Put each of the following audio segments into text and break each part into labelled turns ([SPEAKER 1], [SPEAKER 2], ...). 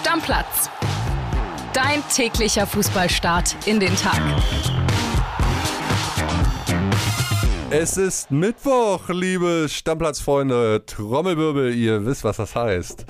[SPEAKER 1] Stammplatz. Dein täglicher Fußballstart in den Tag.
[SPEAKER 2] Es ist Mittwoch, liebe Stammplatzfreunde. Trommelwirbel, ihr wisst, was das heißt.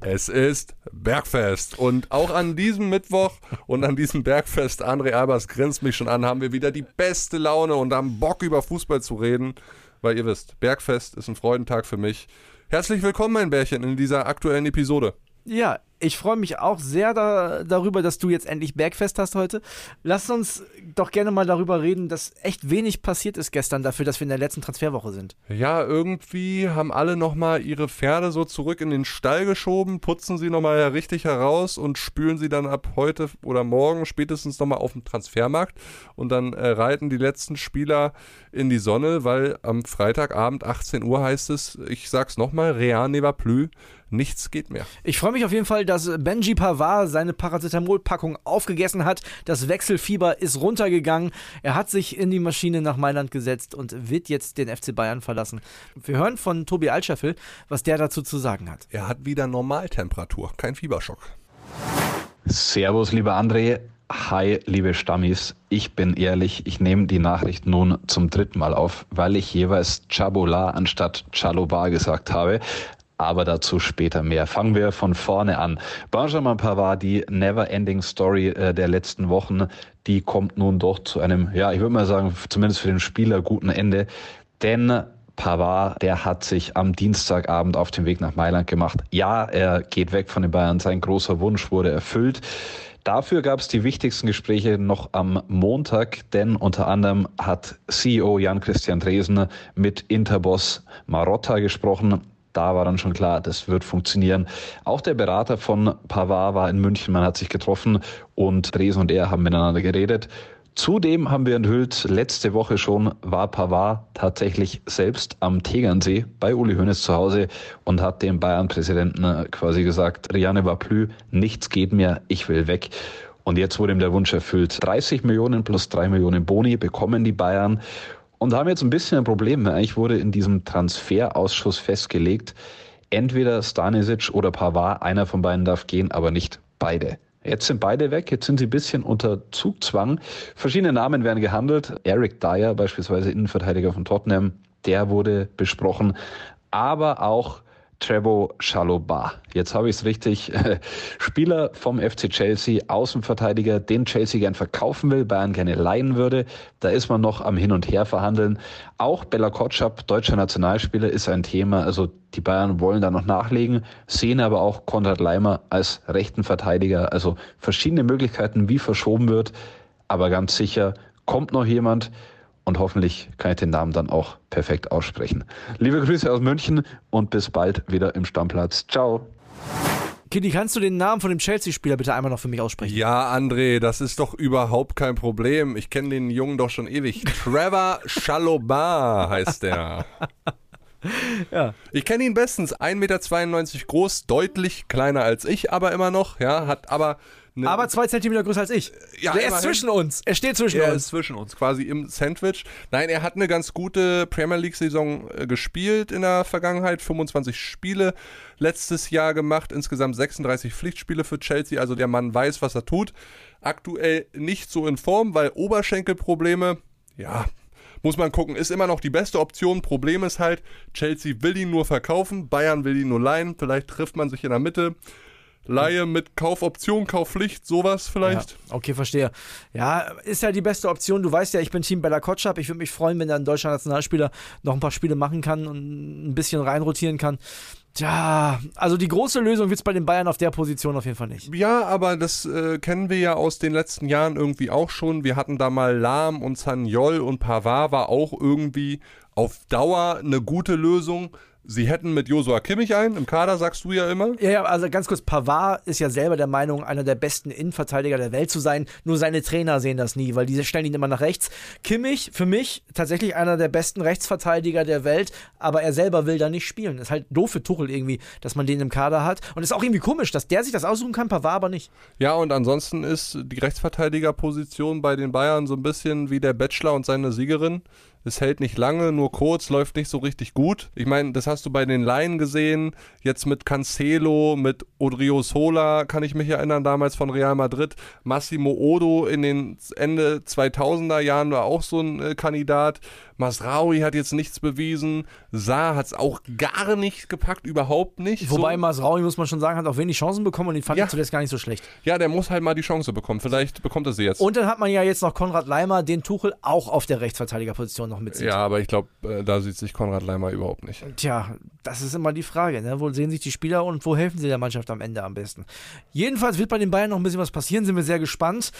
[SPEAKER 2] Es ist Bergfest. Und auch an diesem Mittwoch und an diesem Bergfest, André Albers grinst mich schon an, haben wir wieder die beste Laune und haben Bock über Fußball zu reden. Weil ihr wisst, Bergfest ist ein Freudentag für mich. Herzlich willkommen, mein Bärchen, in dieser aktuellen Episode.
[SPEAKER 3] Ja, ich freue mich auch sehr da, darüber, dass du jetzt endlich Bergfest hast heute. Lass uns doch gerne mal darüber reden, dass echt wenig passiert ist gestern dafür, dass wir in der letzten Transferwoche sind.
[SPEAKER 2] Ja, irgendwie haben alle nochmal ihre Pferde so zurück in den Stall geschoben, putzen sie nochmal richtig heraus und spülen sie dann ab heute oder morgen spätestens nochmal auf dem Transfermarkt. Und dann äh, reiten die letzten Spieler in die Sonne, weil am Freitagabend 18 Uhr heißt es, ich sag's nochmal, Real ne va plus, nichts geht mehr.
[SPEAKER 3] Ich freue mich auf jeden Fall, dass Benji Pavard seine Paracetamol-Packung aufgegessen hat. Das Wechselfieber ist runtergegangen. Er hat sich in die Maschine nach Mailand gesetzt und wird jetzt den FC Bayern verlassen. Wir hören von Tobi Altscheffel, was der dazu zu sagen hat.
[SPEAKER 2] Er hat wieder Normaltemperatur, kein Fieberschock.
[SPEAKER 4] Servus, lieber André. Hi, liebe Stammis. Ich bin ehrlich, ich nehme die Nachricht nun zum dritten Mal auf, weil ich jeweils Chabola anstatt Chaloba gesagt habe aber dazu später mehr. Fangen wir von vorne an. Benjamin Pavard, die Never-Ending Story äh, der letzten Wochen, die kommt nun doch zu einem, ja, ich würde mal sagen, zumindest für den Spieler guten Ende. Denn Pavard, der hat sich am Dienstagabend auf den Weg nach Mailand gemacht. Ja, er geht weg von den Bayern. Sein großer Wunsch wurde erfüllt. Dafür gab es die wichtigsten Gespräche noch am Montag, denn unter anderem hat CEO Jan-Christian Dresen mit Interboss Marotta gesprochen da war dann schon klar, das wird funktionieren. Auch der Berater von Pavard war in München, man hat sich getroffen und Dresen und er haben miteinander geredet. Zudem haben wir enthüllt, letzte Woche schon war Pavard tatsächlich selbst am Tegernsee bei Uli Hoeneß zu Hause und hat dem Bayern-Präsidenten quasi gesagt, Rianne war plü, nichts geht mehr, ich will weg. Und jetzt wurde ihm der Wunsch erfüllt. 30 Millionen plus 3 Millionen Boni bekommen die Bayern. Und da haben jetzt ein bisschen ein Problem. Eigentlich wurde in diesem Transferausschuss festgelegt, entweder Stanisic oder Pavard, einer von beiden darf gehen, aber nicht beide. Jetzt sind beide weg, jetzt sind sie ein bisschen unter Zugzwang. Verschiedene Namen werden gehandelt. Eric Dyer, beispielsweise Innenverteidiger von Tottenham, der wurde besprochen. Aber auch Trevor Chalobah. Jetzt habe ich es richtig. Spieler vom FC Chelsea, Außenverteidiger, den Chelsea gern verkaufen will, Bayern gerne leihen würde. Da ist man noch am Hin und Her verhandeln. Auch Bella Kotschap, deutscher Nationalspieler, ist ein Thema. Also die Bayern wollen da noch nachlegen, sehen aber auch Konrad Leimer als rechten Verteidiger. Also verschiedene Möglichkeiten, wie verschoben wird. Aber ganz sicher kommt noch jemand und hoffentlich kann ich den Namen dann auch perfekt aussprechen. Liebe Grüße aus München und bis bald wieder im Stammplatz. Ciao.
[SPEAKER 3] Kitty, kannst du den Namen von dem Chelsea-Spieler bitte einmal noch für mich aussprechen?
[SPEAKER 2] Ja, André, das ist doch überhaupt kein Problem. Ich kenne den Jungen doch schon ewig. Trevor Chalobah heißt der. ja. Ich kenne ihn bestens. 1,92 Meter groß, deutlich kleiner als ich, aber immer noch. Ja, hat aber
[SPEAKER 3] Ne, aber zwei Zentimeter größer als ich. Ja, er ist zwischen uns. Er steht zwischen
[SPEAKER 2] er
[SPEAKER 3] uns.
[SPEAKER 2] Er ist zwischen uns, quasi im Sandwich. Nein, er hat eine ganz gute Premier League-Saison äh, gespielt in der Vergangenheit. 25 Spiele letztes Jahr gemacht. Insgesamt 36 Pflichtspiele für Chelsea. Also der Mann weiß, was er tut. Aktuell nicht so in Form, weil Oberschenkelprobleme, ja, muss man gucken, ist immer noch die beste Option. Problem ist halt, Chelsea will ihn nur verkaufen, Bayern will ihn nur leihen. Vielleicht trifft man sich in der Mitte. Laie mit Kaufoption, Kaufpflicht, sowas vielleicht.
[SPEAKER 3] Ja, okay, verstehe. Ja, ist ja die beste Option. Du weißt ja, ich bin Team Bella Kotschap. Ich würde mich freuen, wenn da ein deutscher Nationalspieler noch ein paar Spiele machen kann und ein bisschen reinrotieren kann. Tja, also die große Lösung wird es bei den Bayern auf der Position auf jeden Fall nicht.
[SPEAKER 2] Ja, aber das äh, kennen wir ja aus den letzten Jahren irgendwie auch schon. Wir hatten da mal Lahm und Zaniol und Pavard war auch irgendwie auf Dauer eine gute Lösung. Sie hätten mit Josua Kimmich einen im Kader, sagst du ja immer.
[SPEAKER 3] Ja, ja, also ganz kurz, Pavard ist ja selber der Meinung, einer der besten Innenverteidiger der Welt zu sein. Nur seine Trainer sehen das nie, weil diese stellen ihn immer nach rechts. Kimmich, für mich tatsächlich einer der besten Rechtsverteidiger der Welt, aber er selber will da nicht spielen. Ist halt doof für Tuchel irgendwie, dass man den im Kader hat. Und ist auch irgendwie komisch, dass der sich das aussuchen kann, Pavard aber nicht.
[SPEAKER 2] Ja, und ansonsten ist die Rechtsverteidigerposition bei den Bayern so ein bisschen wie der Bachelor und seine Siegerin es hält nicht lange, nur kurz, läuft nicht so richtig gut. Ich meine, das hast du bei den Laien gesehen, jetzt mit Cancelo, mit Odrio Sola, kann ich mich erinnern, damals von Real Madrid. Massimo Odo in den Ende 2000er Jahren war auch so ein äh, Kandidat. Masraoui hat jetzt nichts bewiesen. Saar hat es auch gar nicht gepackt, überhaupt nicht.
[SPEAKER 3] Wobei so. Masraoui, muss man schon sagen, hat auch wenig Chancen bekommen und den fand ja. ich zuletzt gar nicht so schlecht.
[SPEAKER 2] Ja, der muss halt mal die Chance bekommen. Vielleicht bekommt er sie jetzt.
[SPEAKER 3] Und dann hat man ja jetzt noch Konrad Leimer, den Tuchel auch auf der Rechtsverteidigerposition noch mitzieht.
[SPEAKER 2] Ja, aber ich glaube, äh, da sieht sich Konrad Leimer überhaupt nicht.
[SPEAKER 3] Tja, das ist immer die Frage. Ne? Wo sehen sich die Spieler und wo helfen sie der Mannschaft am Ende am besten? Jedenfalls wird bei den Bayern noch ein bisschen was passieren, sind wir sehr gespannt.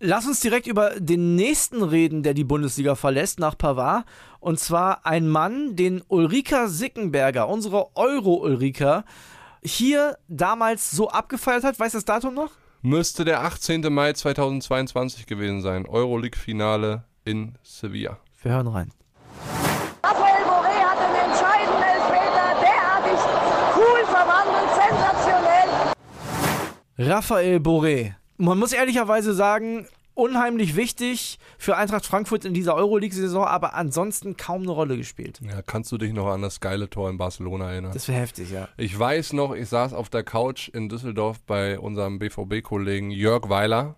[SPEAKER 3] Lass uns direkt über den nächsten reden, der die Bundesliga verlässt, nach Pavard. Und zwar ein Mann, den Ulrika Sickenberger, unsere Euro-Ulrika, hier damals so abgefeiert hat. Weißt du das Datum noch?
[SPEAKER 2] Müsste der 18. Mai 2022 gewesen sein. Euroleague-Finale in Sevilla.
[SPEAKER 3] Wir hören rein.
[SPEAKER 5] Raphael Boré hat den entscheidenden Elfmeter derartig cool verwandelt, sensationell.
[SPEAKER 3] Raphael Boré man muss ehrlicherweise sagen, unheimlich wichtig für Eintracht Frankfurt in dieser Euroleague-Saison, aber ansonsten kaum eine Rolle gespielt.
[SPEAKER 2] Ja, kannst du dich noch an das geile Tor in Barcelona erinnern?
[SPEAKER 3] Das wäre heftig, ja.
[SPEAKER 2] Ich weiß noch, ich saß auf der Couch in Düsseldorf bei unserem BVB-Kollegen Jörg Weiler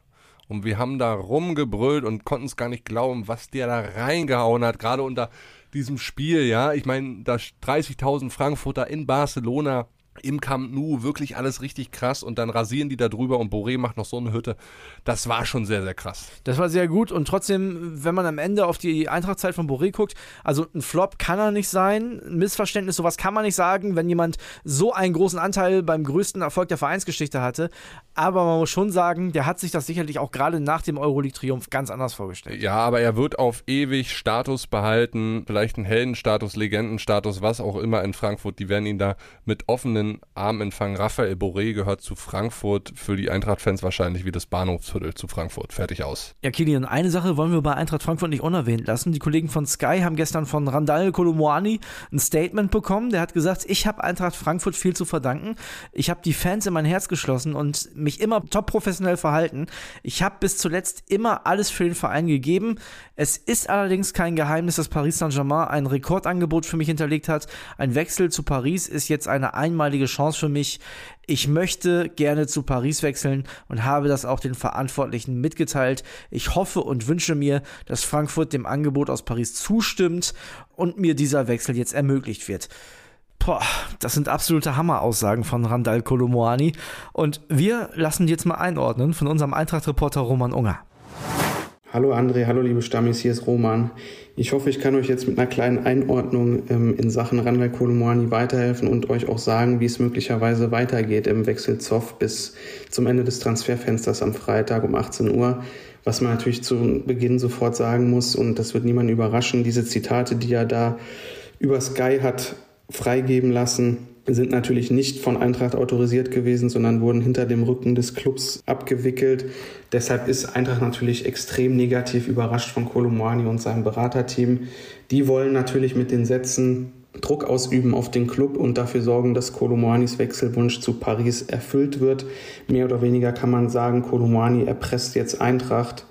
[SPEAKER 2] und wir haben da rumgebrüllt und konnten es gar nicht glauben, was der da reingehauen hat, gerade unter diesem Spiel, ja. Ich meine, da 30.000 Frankfurter in Barcelona im Camp Nou wirklich alles richtig krass und dann rasieren die da drüber und Boré macht noch so eine Hütte. Das war schon sehr, sehr krass.
[SPEAKER 3] Das war sehr gut und trotzdem, wenn man am Ende auf die Eintrachtzeit von Boré guckt, also ein Flop kann er nicht sein, ein Missverständnis, sowas kann man nicht sagen, wenn jemand so einen großen Anteil beim größten Erfolg der Vereinsgeschichte hatte. Aber man muss schon sagen, der hat sich das sicherlich auch gerade nach dem Euroleague-Triumph ganz anders vorgestellt.
[SPEAKER 2] Ja, aber er wird auf ewig Status behalten, vielleicht einen Heldenstatus, Legendenstatus, was auch immer in Frankfurt. Die werden ihn da mit offenen offenen Arm empfangen. Raphael Boré gehört zu Frankfurt, für die Eintracht-Fans wahrscheinlich wie das Bahnhofsviertel zu Frankfurt. Fertig aus.
[SPEAKER 3] Ja, Kilian, eine Sache wollen wir bei Eintracht Frankfurt nicht unerwähnt lassen. Die Kollegen von Sky haben gestern von Randall Kolomoani ein Statement bekommen. Der hat gesagt, ich habe Eintracht Frankfurt viel zu verdanken. Ich habe die Fans in mein Herz geschlossen und mich immer top professionell verhalten. Ich habe bis zuletzt immer alles für den Verein gegeben. Es ist allerdings kein Geheimnis, dass Paris Saint-Germain ein Rekordangebot für mich hinterlegt hat. Ein Wechsel zu Paris ist jetzt eine einmalige einmalige Chance für mich. Ich möchte gerne zu Paris wechseln und habe das auch den Verantwortlichen mitgeteilt. Ich hoffe und wünsche mir, dass Frankfurt dem Angebot aus Paris zustimmt und mir dieser Wechsel jetzt ermöglicht wird. Boah, das sind absolute Hammeraussagen von Randall Kolomoani. Und wir lassen jetzt mal einordnen von unserem Eintracht-Reporter Roman Unger.
[SPEAKER 6] Hallo André, hallo liebe Stammis, hier ist Roman. Ich hoffe, ich kann euch jetzt mit einer kleinen Einordnung ähm, in Sachen Randall Kolumani weiterhelfen und euch auch sagen, wie es möglicherweise weitergeht im Wechsel Zoff bis zum Ende des Transferfensters am Freitag um 18 Uhr. Was man natürlich zu Beginn sofort sagen muss, und das wird niemanden überraschen, diese Zitate, die er da über Sky hat freigeben lassen, sind natürlich nicht von Eintracht autorisiert gewesen, sondern wurden hinter dem Rücken des Clubs abgewickelt. Deshalb ist Eintracht natürlich extrem negativ überrascht von Kolomani und seinem Beraterteam. Die wollen natürlich mit den Sätzen Druck ausüben auf den Club und dafür sorgen, dass Kolomoanis Wechselwunsch zu Paris erfüllt wird. Mehr oder weniger kann man sagen, Kolomoani erpresst jetzt Eintracht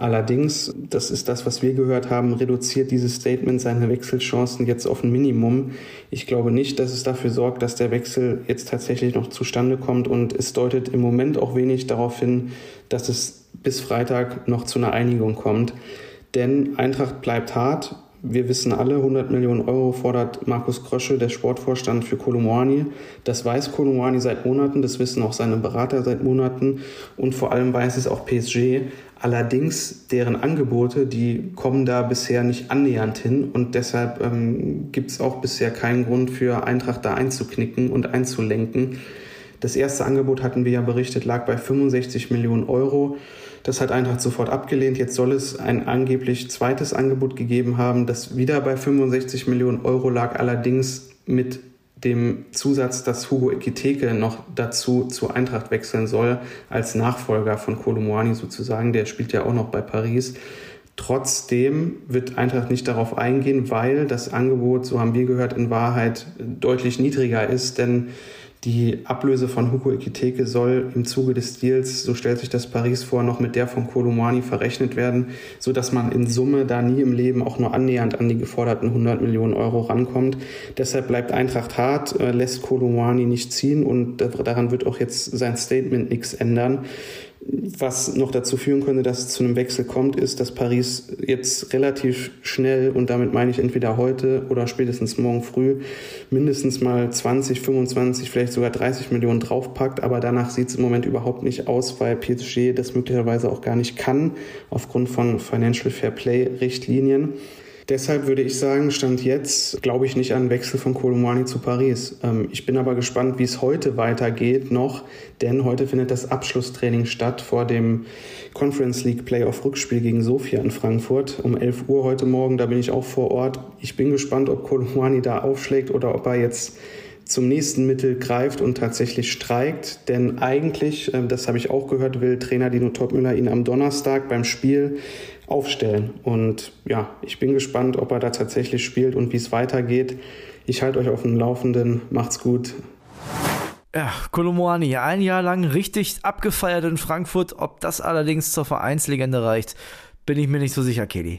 [SPEAKER 6] Allerdings, das ist das, was wir gehört haben, reduziert dieses Statement seine Wechselchancen jetzt auf ein Minimum. Ich glaube nicht, dass es dafür sorgt, dass der Wechsel jetzt tatsächlich noch zustande kommt und es deutet im Moment auch wenig darauf hin, dass es bis Freitag noch zu einer Einigung kommt. Denn Eintracht bleibt hart. Wir wissen alle, 100 Millionen Euro fordert Markus Krösche, der Sportvorstand für Kolumani. Das weiß Kolumani seit Monaten, das wissen auch seine Berater seit Monaten und vor allem weiß es auch PSG. Allerdings deren Angebote, die kommen da bisher nicht annähernd hin und deshalb ähm, gibt es auch bisher keinen Grund für Eintracht da einzuknicken und einzulenken. Das erste Angebot hatten wir ja berichtet, lag bei 65 Millionen Euro. Das hat Eintracht sofort abgelehnt. Jetzt soll es ein angeblich zweites Angebot gegeben haben, das wieder bei 65 Millionen Euro lag, allerdings mit dem Zusatz, dass Hugo Ekiteke noch dazu zu Eintracht wechseln soll, als Nachfolger von Kolomoani sozusagen. Der spielt ja auch noch bei Paris. Trotzdem wird Eintracht nicht darauf eingehen, weil das Angebot, so haben wir gehört, in Wahrheit deutlich niedriger ist, denn Die Ablöse von Hugo Ekiteke soll im Zuge des Deals, so stellt sich das Paris vor, noch mit der von Kolomani verrechnet werden, sodass man in Summe da nie im Leben auch nur annähernd an die geforderten 100 Millionen Euro rankommt. Deshalb bleibt Eintracht hart, äh, lässt Kolomani nicht ziehen und daran wird auch jetzt sein Statement nichts ändern. Was noch dazu führen könnte, dass es zu einem Wechsel kommt, ist, dass Paris jetzt relativ schnell, und damit meine ich entweder heute oder spätestens morgen früh, mindestens mal 20, 25, vielleicht sogar 30 Millionen draufpackt. Aber danach sieht es im Moment überhaupt nicht aus, weil PSG das möglicherweise auch gar nicht kann, aufgrund von Financial Fair Play Richtlinien. Deshalb würde ich sagen, Stand jetzt glaube ich nicht an Wechsel von Kolomani zu Paris. Ähm, ich bin aber gespannt, wie es heute weitergeht noch, denn heute findet das Abschlusstraining statt vor dem Conference League Playoff Rückspiel gegen Sofia in Frankfurt um 11 Uhr heute Morgen. Da bin ich auch vor Ort. Ich bin gespannt, ob Kolomani da aufschlägt oder ob er jetzt zum nächsten Mittel greift und tatsächlich streikt. Denn eigentlich, ähm, das habe ich auch gehört, will Trainer Dino Topmüller ihn am Donnerstag beim Spiel aufstellen. Und ja, ich bin gespannt, ob er da tatsächlich spielt und wie es weitergeht. Ich halte euch auf dem Laufenden. Macht's gut.
[SPEAKER 3] Ja, Kolomoani, ein Jahr lang richtig abgefeiert in Frankfurt. Ob das allerdings zur Vereinslegende reicht, bin ich mir nicht so sicher, Kelly.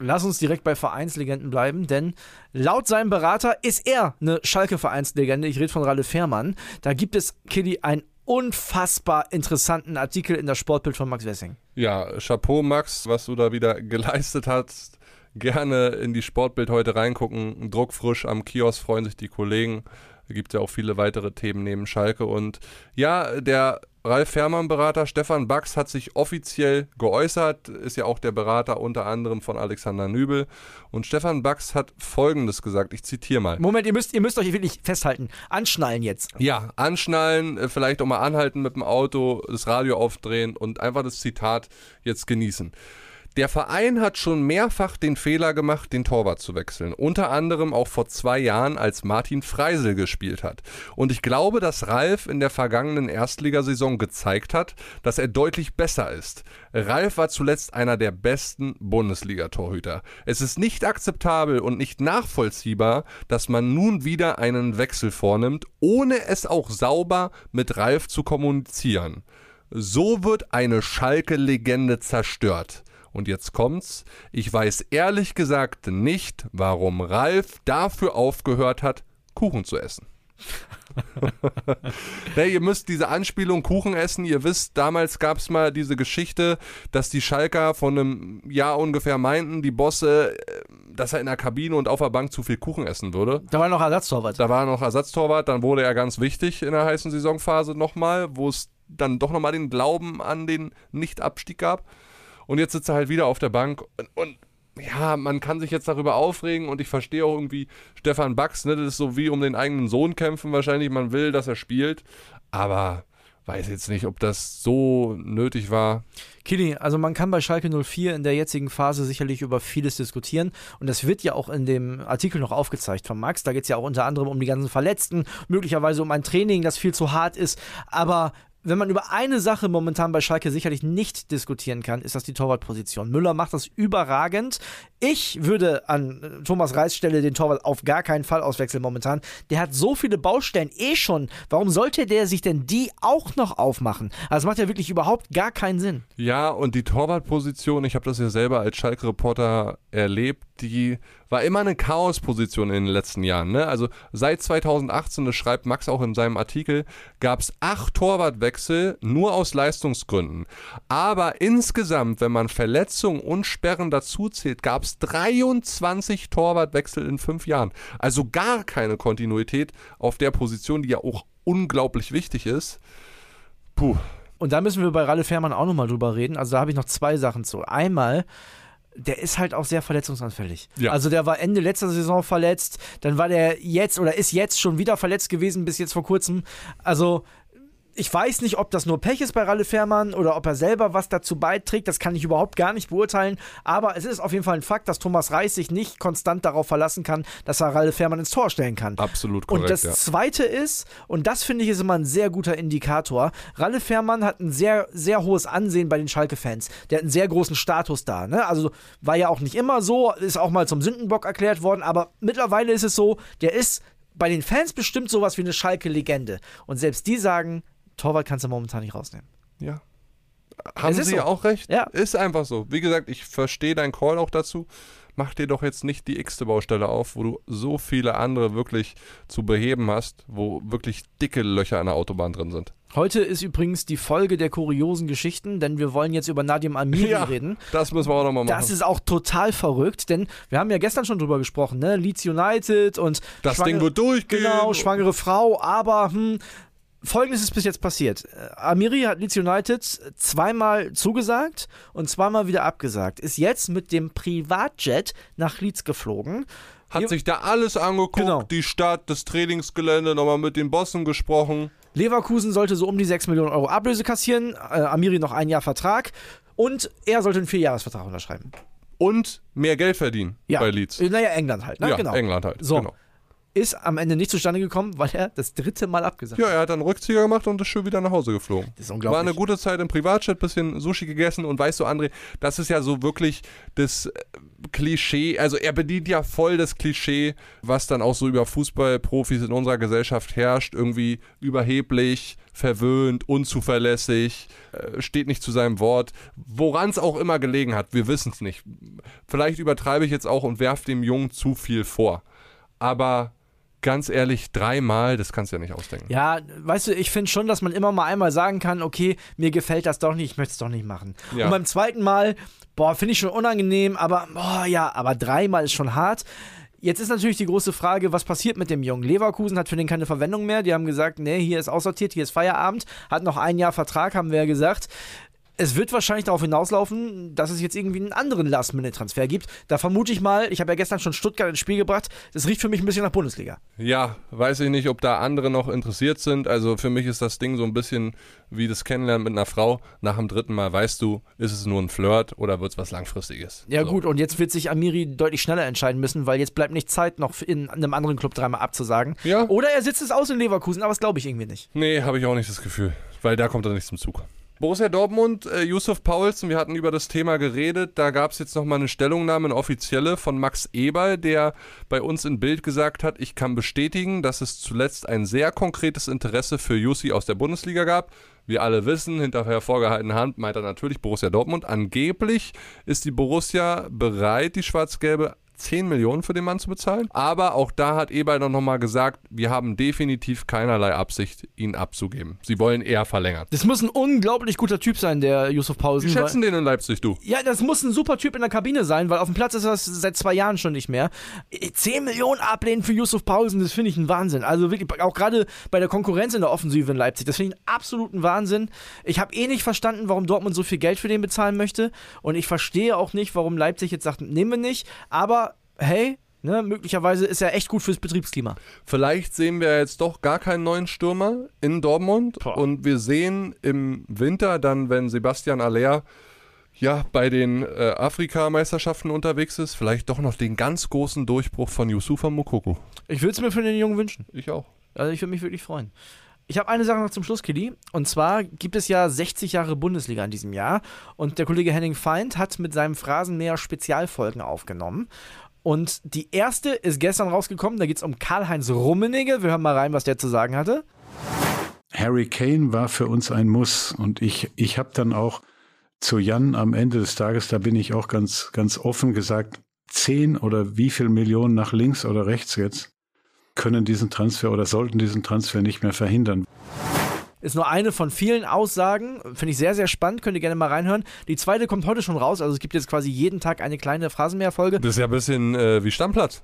[SPEAKER 3] Lass uns direkt bei Vereinslegenden bleiben, denn laut seinem Berater ist er eine Schalke-Vereinslegende. Ich rede von Ralle Fährmann. Da gibt es, Kitty, einen unfassbar interessanten Artikel in der Sportbild von Max Wessing.
[SPEAKER 2] Ja, Chapeau, Max, was du da wieder geleistet hast. Gerne in die Sportbild heute reingucken. Druckfrisch am Kiosk freuen sich die Kollegen. Gibt ja auch viele weitere Themen neben Schalke. Und ja, der Ralf Fährmann-Berater Stefan Bax hat sich offiziell geäußert, ist ja auch der Berater unter anderem von Alexander Nübel. Und Stefan Bax hat Folgendes gesagt, ich zitiere mal.
[SPEAKER 3] Moment, ihr müsst, ihr müsst euch wirklich festhalten. Anschnallen jetzt.
[SPEAKER 2] Ja, anschnallen, äh, vielleicht auch mal anhalten mit dem Auto, das Radio aufdrehen und einfach das Zitat jetzt genießen. Der Verein hat schon mehrfach den Fehler gemacht, den Torwart zu wechseln. Unter anderem auch vor zwei Jahren, als Martin Freisel gespielt hat. Und ich glaube, dass Ralf in der vergangenen Erstligasaison gezeigt hat, dass er deutlich besser ist. Ralf war zuletzt einer der besten Bundesliga-Torhüter. Es ist nicht akzeptabel und nicht nachvollziehbar, dass man nun wieder einen Wechsel vornimmt, ohne es auch sauber mit Ralf zu kommunizieren. So wird eine Schalke-Legende zerstört. Und jetzt kommt's. Ich weiß ehrlich gesagt nicht, warum Ralf dafür aufgehört hat, Kuchen zu essen. hey, ihr müsst diese Anspielung Kuchen essen. Ihr wisst, damals gab es mal diese Geschichte, dass die Schalker von einem Jahr ungefähr meinten, die Bosse, äh, dass er in der Kabine und auf der Bank zu viel Kuchen essen würde.
[SPEAKER 3] Da war noch Ersatztorwart.
[SPEAKER 2] Da war noch Ersatztorwart. Dann wurde er ganz wichtig in der heißen Saisonphase nochmal, wo es dann doch nochmal den Glauben an den Nicht-Abstieg gab. Und jetzt sitzt er halt wieder auf der Bank und, und ja, man kann sich jetzt darüber aufregen und ich verstehe auch irgendwie Stefan Bax, ne, das ist so wie um den eigenen Sohn kämpfen wahrscheinlich, man will, dass er spielt, aber weiß jetzt nicht, ob das so nötig war.
[SPEAKER 3] Kili, also man kann bei Schalke 04 in der jetzigen Phase sicherlich über vieles diskutieren und das wird ja auch in dem Artikel noch aufgezeigt von Max. Da geht es ja auch unter anderem um die ganzen Verletzten, möglicherweise um ein Training, das viel zu hart ist. Aber wenn man über eine Sache momentan bei Schalke sicherlich nicht diskutieren kann, ist das die Torwartposition. Müller macht das überragend. Ich würde an äh, Thomas Reis Stelle den Torwart auf gar keinen Fall auswechseln momentan. Der hat so viele Baustellen eh schon. Warum sollte der sich denn die auch noch aufmachen? Also das macht ja wirklich überhaupt gar keinen Sinn.
[SPEAKER 2] Ja, und die Torwartposition, ich habe das ja selber als Schalke-Reporter erlebt, die war immer eine Chaosposition in den letzten Jahren. Ne? Also seit 2018, das schreibt Max auch in seinem Artikel, gab es acht Torwartwechsel nur aus Leistungsgründen. Aber insgesamt, wenn man Verletzungen und Sperren dazuzählt, gab es 23 Torwartwechsel in fünf Jahren. Also gar keine Kontinuität auf der Position, die ja auch unglaublich wichtig ist. Puh.
[SPEAKER 3] Und da müssen wir bei Ralle Fährmann auch nochmal drüber reden. Also da habe ich noch zwei Sachen zu. Einmal, der ist halt auch sehr verletzungsanfällig.
[SPEAKER 2] Ja.
[SPEAKER 3] Also der war Ende letzter Saison verletzt, dann war der jetzt oder ist jetzt schon wieder verletzt gewesen bis jetzt vor kurzem. Also ich weiß nicht, ob das nur Pech ist bei Ralle Fährmann oder ob er selber was dazu beiträgt. Das kann ich überhaupt gar nicht beurteilen. Aber es ist auf jeden Fall ein Fakt, dass Thomas Reis sich nicht konstant darauf verlassen kann, dass er Ralle Fährmann ins Tor stellen kann.
[SPEAKER 2] Absolut korrekt.
[SPEAKER 3] Und das
[SPEAKER 2] ja.
[SPEAKER 3] Zweite ist, und das finde ich ist immer ein sehr guter Indikator, Ralle Fährmann hat ein sehr, sehr hohes Ansehen bei den Schalke-Fans. Der hat einen sehr großen Status da. Ne? Also war ja auch nicht immer so, ist auch mal zum Sündenbock erklärt worden, aber mittlerweile ist es so, der ist bei den Fans bestimmt sowas wie eine Schalke-Legende. Und selbst die sagen, Torwart kannst du momentan nicht rausnehmen.
[SPEAKER 2] Ja. Haben Sie
[SPEAKER 3] so.
[SPEAKER 2] auch recht?
[SPEAKER 3] Ja.
[SPEAKER 2] Ist einfach so. Wie gesagt, ich verstehe deinen Call auch dazu. Mach dir doch jetzt nicht die x-te Baustelle auf, wo du so viele andere wirklich zu beheben hast, wo wirklich dicke Löcher an der Autobahn drin sind.
[SPEAKER 3] Heute ist übrigens die Folge der kuriosen Geschichten, denn wir wollen jetzt über Nadim Amiri reden.
[SPEAKER 2] das müssen wir auch nochmal machen.
[SPEAKER 3] Das ist auch total verrückt, denn wir haben ja gestern schon drüber gesprochen, ne? Leeds United und
[SPEAKER 2] das Ding wird durchgehen.
[SPEAKER 3] Genau, schwangere Frau, aber hm, Folgendes ist bis jetzt passiert. Äh, Amiri hat Leeds United zweimal zugesagt und zweimal wieder abgesagt. Ist jetzt mit dem Privatjet nach Leeds geflogen.
[SPEAKER 2] Hat sich da alles angeguckt,
[SPEAKER 3] Genau.
[SPEAKER 2] die Stadt, das Trainingsgelände, nochmal mit den Bossen gesprochen.
[SPEAKER 3] Leverkusen sollte so um die 6 Millionen Euro Ablöse kassieren. Äh, Amiri noch ein Jahr Vertrag. Und er sollte einen Vierjahresvertrag unterschreiben.
[SPEAKER 2] Und mehr Geld verdienen
[SPEAKER 3] Ja.
[SPEAKER 2] bei Leeds.
[SPEAKER 3] Äh, Naja, England halt. Ne?
[SPEAKER 2] ja,
[SPEAKER 3] genau.
[SPEAKER 2] England halt.
[SPEAKER 3] So.
[SPEAKER 2] Genau.
[SPEAKER 3] Ist am Ende nicht zustande gekommen, weil er das dritte Mal abgesagt hat.
[SPEAKER 2] Ja, er hat dann Rückzieher gemacht und ist schön wieder nach Hause geflogen.
[SPEAKER 3] Das ist unglaublich.
[SPEAKER 2] War eine gute Zeit im Privatjet, bisschen Sushi gegessen und weißt du, André, das ist ja so wirklich das äh, Klischee, also er bedient ja voll das Klischee, was dann auch so über Fußballprofis in unserer Gesellschaft herrscht, irgendwie überheblich, verwöhnt, unzuverlässig, äh, steht nicht zu seinem Wort, woran es auch immer gelegen hat, wir wissen es nicht. Vielleicht übertreibe ich jetzt auch und werfe dem Jungen zu viel vor, aber ganz ehrlich, dreimal, das kannst du ja nicht ausdenken.
[SPEAKER 3] Ja, weißt du, ich finde schon, dass man immer mal einmal sagen kann, okay, mir gefällt das doch nicht, ich möchte es doch nicht machen.
[SPEAKER 2] Ja.
[SPEAKER 3] Und beim zweiten Mal, boah, finde ich schon unangenehm, aber boah, ja, aber dreimal ist schon hart. Jetzt ist natürlich die große Frage, was passiert mit dem Jungen? Leverkusen hat für den keine Verwendung mehr. Die haben gesagt, nee, hier ist aussortiert, hier ist Feierabend. Hat noch ein Jahr Vertrag, haben wir ja gesagt. Es wird wahrscheinlich darauf hinauslaufen, dass es jetzt irgendwie einen anderen Last-Minute-Transfer gibt. Da vermute ich mal, ich habe ja gestern schon Stuttgart ins Spiel gebracht, das riecht für mich ein bisschen nach Bundesliga.
[SPEAKER 2] Ja, weiß ich nicht, ob da andere noch interessiert sind. Also für mich ist das Ding so ein bisschen wie das Kennenlernen mit einer Frau. Nach dem dritten Mal weißt du, ist es nur ein Flirt oder wird es was Langfristiges.
[SPEAKER 3] Ja
[SPEAKER 2] so.
[SPEAKER 3] gut, und jetzt wird sich Amiri deutlich schneller entscheiden müssen, weil jetzt bleibt nicht Zeit, noch in einem anderen Club dreimal abzusagen.
[SPEAKER 2] Ja.
[SPEAKER 3] Oder er sitzt es aus in Leverkusen, aber das glaube ich irgendwie nicht.
[SPEAKER 2] Nee, habe ich auch nicht das Gefühl, weil da kommt er nicht zum Zug. Borussia Dortmund, äh, Yusuf Paulsen, wir hatten über das Thema geredet. Da gab es jetzt nochmal eine Stellungnahme, eine offizielle von Max Eberl, der bei uns in Bild gesagt hat, ich kann bestätigen, dass es zuletzt ein sehr konkretes Interesse für Jussi aus der Bundesliga gab. Wir alle wissen, hinter hervorgehaltener Hand meint er natürlich Borussia Dortmund. Angeblich ist die Borussia bereit, die Schwarz-Gelbe 10 Millionen für den Mann zu bezahlen. Aber auch da hat Eberl dann nochmal gesagt, wir haben definitiv keinerlei Absicht, ihn abzugeben. Sie wollen eher verlängern.
[SPEAKER 3] Das muss ein unglaublich guter Typ sein, der Yusuf Pausen. Weil-
[SPEAKER 2] schätzen den in Leipzig, du?
[SPEAKER 3] Ja, das muss ein super Typ in der Kabine sein, weil auf dem Platz ist das seit zwei Jahren schon nicht mehr. 10 Millionen ablehnen für Yusuf Paulsen, das finde ich ein Wahnsinn. Also wirklich, auch gerade bei der Konkurrenz in der Offensive in Leipzig, das finde ich einen absoluten Wahnsinn. Ich habe eh nicht verstanden, warum Dortmund so viel Geld für den bezahlen möchte. Und ich verstehe auch nicht, warum Leipzig jetzt sagt, nehmen wir nicht. Aber hey, Ne? Möglicherweise ist er echt gut fürs Betriebsklima.
[SPEAKER 2] Vielleicht sehen wir jetzt doch gar keinen neuen Stürmer in Dortmund
[SPEAKER 3] Boah.
[SPEAKER 2] und wir sehen im Winter dann, wenn Sebastian Aller ja bei den äh, Afrikameisterschaften unterwegs ist, vielleicht doch noch den ganz großen Durchbruch von Yusufa Mokoko.
[SPEAKER 3] Ich würde es mir für den Jungen wünschen.
[SPEAKER 2] Ich auch.
[SPEAKER 3] Also ich würde mich wirklich freuen. Ich habe eine Sache noch zum Schluss, Kili. Und zwar gibt es ja 60 Jahre Bundesliga in diesem Jahr. Und der Kollege Henning Feind hat mit seinem Phrasenmäher Spezialfolgen aufgenommen. Und die erste ist gestern rausgekommen. Da geht es um Karl-Heinz Rummenigge. Wir hören mal rein, was der zu sagen hatte.
[SPEAKER 7] Harry Kane war für uns ein Muss. Und ich, ich habe dann auch zu Jan am Ende des Tages, da bin ich auch ganz, ganz offen gesagt, zehn oder wie viel Millionen nach links oder rechts jetzt können diesen Transfer oder sollten diesen Transfer nicht mehr verhindern.
[SPEAKER 3] Ist nur eine von vielen Aussagen. Finde ich sehr, sehr spannend. Könnt ihr gerne mal reinhören. Die zweite kommt heute schon raus. Also es gibt jetzt quasi jeden Tag eine kleine Phrasenmäher-Folge.
[SPEAKER 2] Das ist ja ein bisschen äh, wie Stammplatz.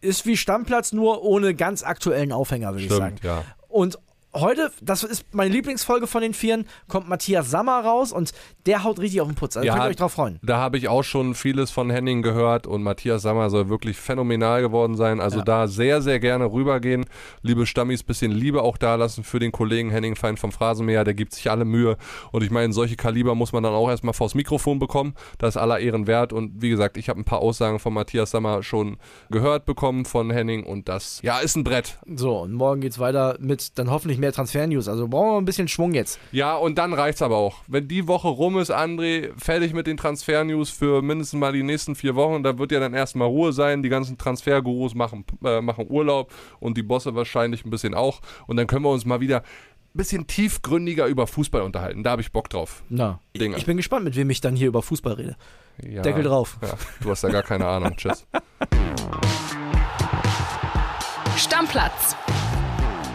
[SPEAKER 3] Ist wie Stammplatz, nur ohne ganz aktuellen Aufhänger, würde ich sagen.
[SPEAKER 2] Ja.
[SPEAKER 3] Und heute, das ist meine Lieblingsfolge von den Vieren, kommt Matthias Sammer raus und der haut richtig auf den Putz. Also
[SPEAKER 2] Ja,
[SPEAKER 3] könnt ihr euch drauf freuen.
[SPEAKER 2] Da habe ich auch schon vieles von Henning gehört und Matthias Sammer soll wirklich phänomenal geworden sein. Also da sehr, sehr gerne rübergehen. Liebe Stammis, bisschen Liebe auch da lassen für den Kollegen Henning Feind vom Phrasenmäher. Der gibt sich alle Mühe. Und ich meine, solche Kaliber muss man dann auch erstmal vors Mikrofon bekommen. Das ist aller Ehren wert. Und wie gesagt, ich habe ein paar Aussagen von Matthias Sammer schon gehört bekommen von Henning und das, ja, ist ein Brett.
[SPEAKER 3] So, und morgen geht's weiter mit dann hoffentlich mehr Transfer-News. Also brauchen wir ein bisschen Schwung jetzt.
[SPEAKER 2] Ja, und dann reicht's aber auch. Wenn die Woche rum ist, André, fertig mit den Transfer-News für mindestens mal die nächsten vier Wochen, da wird ja dann erstmal Ruhe sein. Die ganzen Transfergurus machen, äh, machen Urlaub und die Bosse wahrscheinlich ein bisschen auch. Und dann können wir uns mal wieder ein bisschen tiefgründiger über Fußball unterhalten. Da habe ich Bock drauf.
[SPEAKER 3] Na,
[SPEAKER 2] Dinge.
[SPEAKER 3] ich bin gespannt, mit wem ich dann hier über Fußball rede.
[SPEAKER 2] Ja,
[SPEAKER 3] Deckel drauf.
[SPEAKER 2] Ja, du hast da gar keine Ahnung. Tschüss.
[SPEAKER 1] Stammplatz.